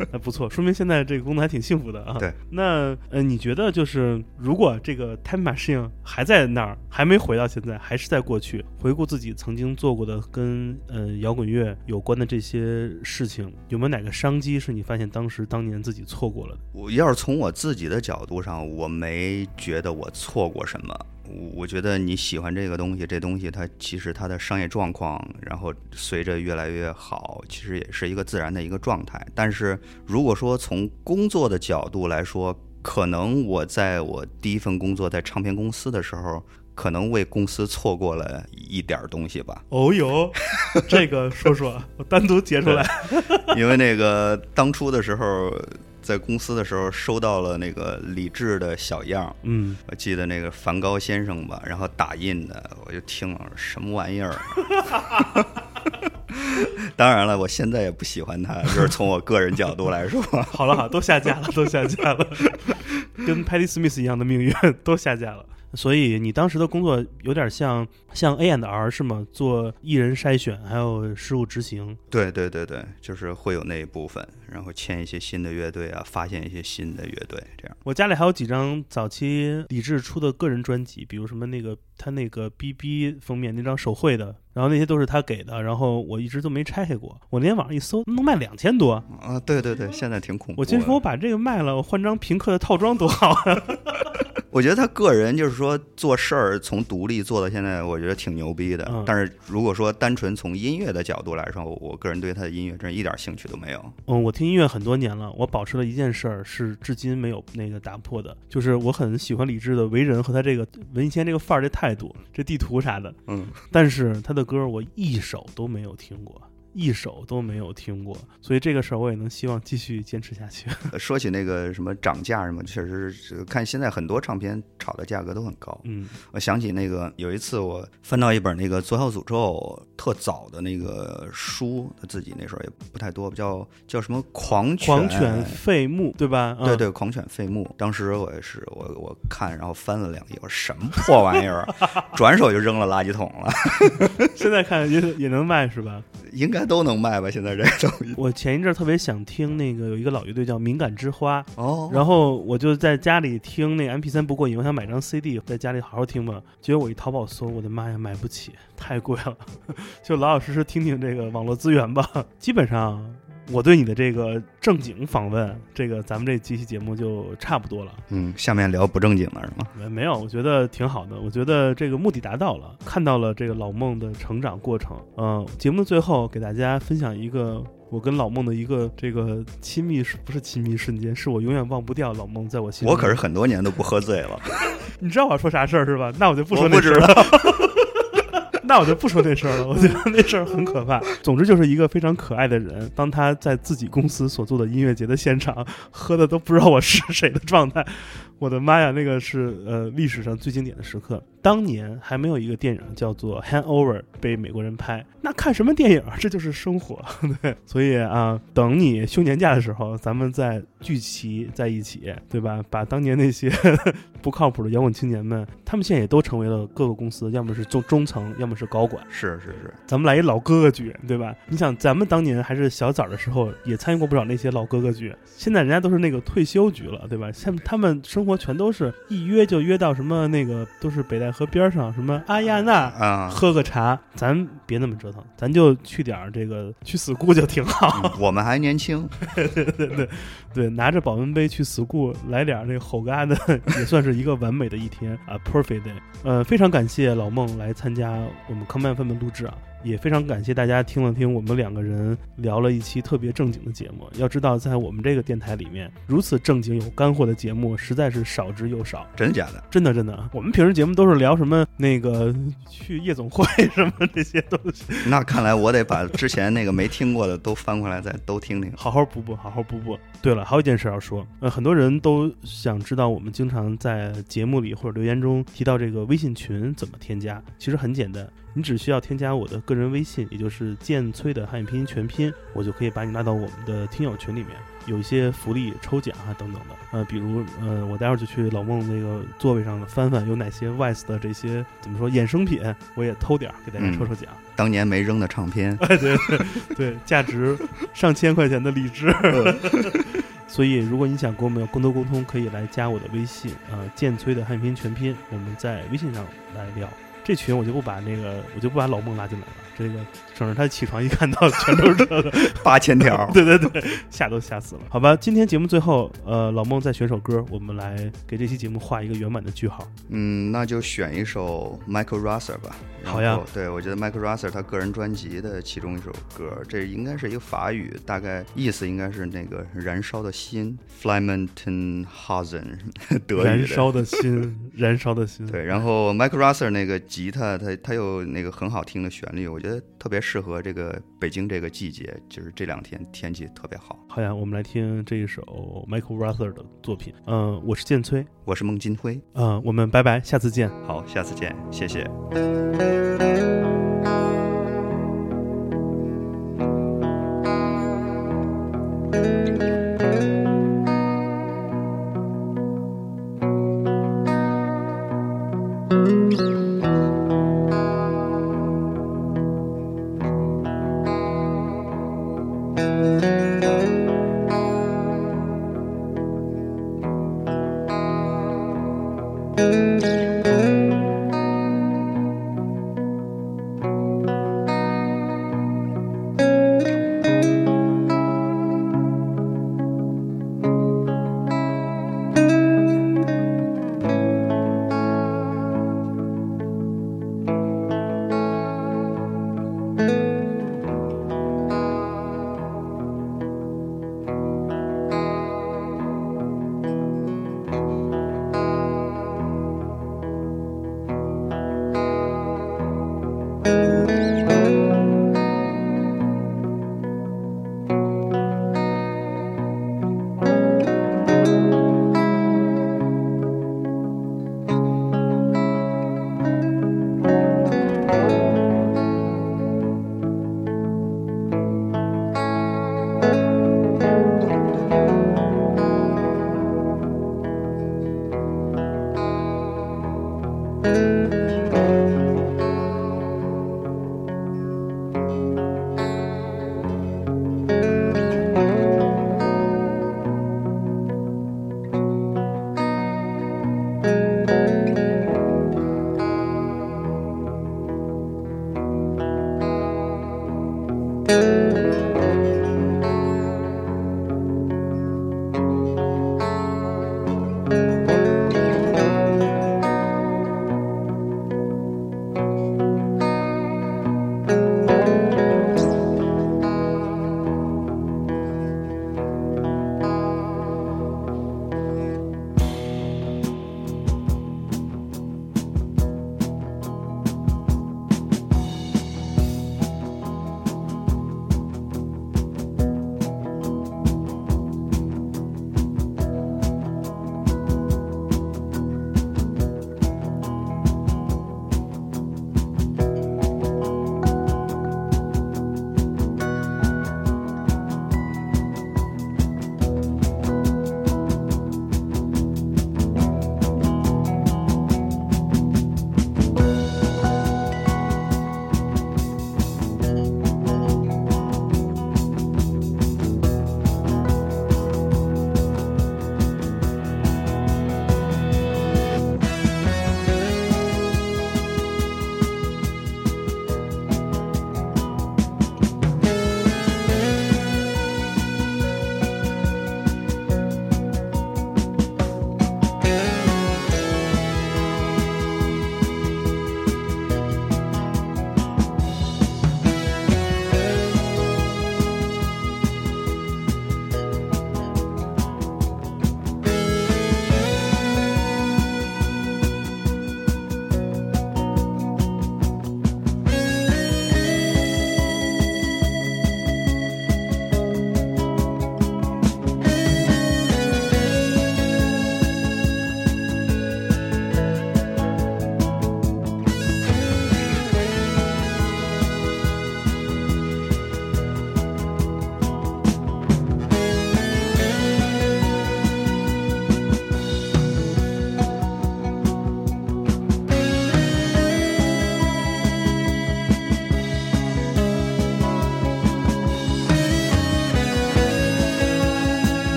那不错，说明现在这个工作还挺幸福的啊。对，那呃，你觉得就是如果这个 time machine 还在那儿，还没回到现在，还是在过去，回顾自己曾经做过的跟呃摇滚乐有关的这些事情，有没有哪个商机是你发现当时当年自己错过了的？我要是从我自己的角度上，我没觉得我错过什么。我我觉得你喜欢这个东西，这东西它其实它的商业状况，然后随着越来越好，其实也是一个自然的一个状态。但是如果说从工作的角度来说，可能我在我第一份工作在唱片公司的时候，可能为公司错过了一点儿东西吧。哦哟，这个说说，我单独截出来。因为那个当初的时候，在公司的时候收到了那个李志的小样，嗯，我记得那个梵高先生吧，然后打印的，我就听了什么玩意儿。当然了，我现在也不喜欢他，就是从我个人角度来说，好了好，都下架了，都下架了，跟 Patty Smith 一样的命运，都下架了。所以你当时的工作有点像像 A and R 是吗？做艺人筛选，还有事务执行。对对对对，就是会有那一部分，然后签一些新的乐队啊，发现一些新的乐队，这样。我家里还有几张早期李志出的个人专辑，比如什么那个他那个 BB 封面那张手绘的，然后那些都是他给的，然后我一直都没拆开过。我那天网上一搜，能卖两千多。啊，对对对，现在挺恐怖的。我心说，我把这个卖了，我换张平克的套装多好啊！我觉得他个人就是说做事儿从独立做到现在，我觉得挺牛逼的。嗯但是如果说单纯从音乐的角度来说，我我个人对他的音乐真是一点兴趣都没有。嗯，我听音乐很多年了，我保持了一件事儿是至今没有那个打破的，就是我很喜欢李志的为人和他这个文艺青年这个范儿、这态度、这地图啥的。嗯，但是他的歌我一首都没有听过，一首都没有听过，所以这个事儿我也能希望继续坚持下去。说起那个什么涨价什么，确实是看现在很多唱片炒的价格都很高。嗯我想起那个有一次我翻到一本那个《左小诅咒》特早的那个书，他自己那时候也不太多，叫叫什么狂犬狂犬废木，对吧？嗯对对，狂犬废木。当时我也是，我我看，然后翻了两页，我说什么破玩意儿啊，转手就扔了垃圾桶了。现在看也也能卖是吧？应该都能卖吧？现在这个东西。我前一阵儿特别想听那个有一个老乐队叫敏感之花，哦然后我就在家里听那 MP 三不过瘾，我想买张 CD 在家里好好听吧。结果我一淘宝搜，我的妈呀，买不起，太贵了。就老老实实听听这个网络资源吧。基本上，我对你的这个正经访问，这个咱们这几期节目就差不多了。嗯，下面聊不正经的是吗？没没有，我觉得挺好的。我觉得这个目的达到了，看到了这个老孟的成长过程。嗯、节目的最后给大家分享一个我跟老孟的一个这个亲密，不是亲密瞬间，是我永远忘不掉老孟在我心里。我可是很多年都不喝醉了。你知道我要说啥事儿是吧？那我就不说那事儿了。那我就不说那事儿了，我觉得那事儿很可怕。总之就是一个非常可爱的人，当他在自己公司所做的音乐节的现场，喝的都不知道我是谁的状态，我的妈呀，那个是呃历史上最经典的时刻。当年还没有一个电影叫做《Handover》被美国人拍，那看什么电影？这就是生活，对。所以啊，等你休年假的时候，咱们再聚齐在一起，对吧？把当年那些 不靠谱的摇滚青年们，他们现在也都成为了各个公司，要么是中中层，要么是高管。是是是，咱们来一老哥哥剧，对吧？你想，咱们当年还是小崽儿的时候，也参与过不少那些老哥哥剧。现在人家都是那个退休局了，对吧？像他们生活全都是一约就约到什么那个，都是北戴河边上什么阿亚那啊，喝个茶，咱别那么折腾，咱就去点儿这个去 school 就挺好。我们还年轻，对对对对，拿着保温杯去 school 来点儿这个吼嘎的，也算是一个完美的一天啊，perfect day。呃，非常感谢老孟来参加我们康麦分的录制啊。也非常感谢大家听了听我们两个人聊了一期特别正经的节目。要知道，在我们这个电台里面，如此正经有干货的节目实在是少之又少。真的假的？真的真的，我们平时节目都是聊什么那个去夜总会什么这些东西。那看来我得把之前那个没听过的都翻过来再都听听。好好补补，好好补补。对了，还有一件事要说，呃，很多人都想知道我们经常在节目里或者留言中提到这个微信群怎么添加。其实很简单，你只需要添加我的个人微信，也就是剑崔的汉语拼音全拼，我就可以把你拉到我们的听友群里面，有一些福利、抽奖啊等等的。呃，比如呃，我待会儿就去老孟那个座位上翻翻有哪些 Wise 的这些怎么说衍生品，我也偷点儿给大家抽抽奖。当年没扔的唱片，哎，对对对，价值上千块钱的荔枝。所以，如果你想跟我们有更多沟通，可以来加我的微信，呃，剑崔的汉语拼音全拼，我们在微信上来聊。这群我就不把那个，我就不把老孟拉进来了。这个省着他起床一看到全都是这个 八千条，对对对，吓都吓死了。好吧，今天节目最后，呃，老孟再选首歌，我们来给这期节目画一个圆满的句号。嗯，那就选一首 Michael Rosser 吧。好呀，对我觉得 Michael Rosser 他个人专辑的其中一首歌，这应该是一个法语，大概意思应该是那个燃烧的心 f l a m e n t e n h a s e n 德语燃烧的心，燃烧的心。对，然后 Michael Rosser 那个吉他，他他有那个很好听的旋律，我觉得特别适合这个北京这个季节，就是这两天天气特别好。好呀，我们来听这一首 Michael Rother 的作品。嗯，我是建崔，我是孟金辉。嗯，我们拜拜，下次见。好，下次见，谢谢。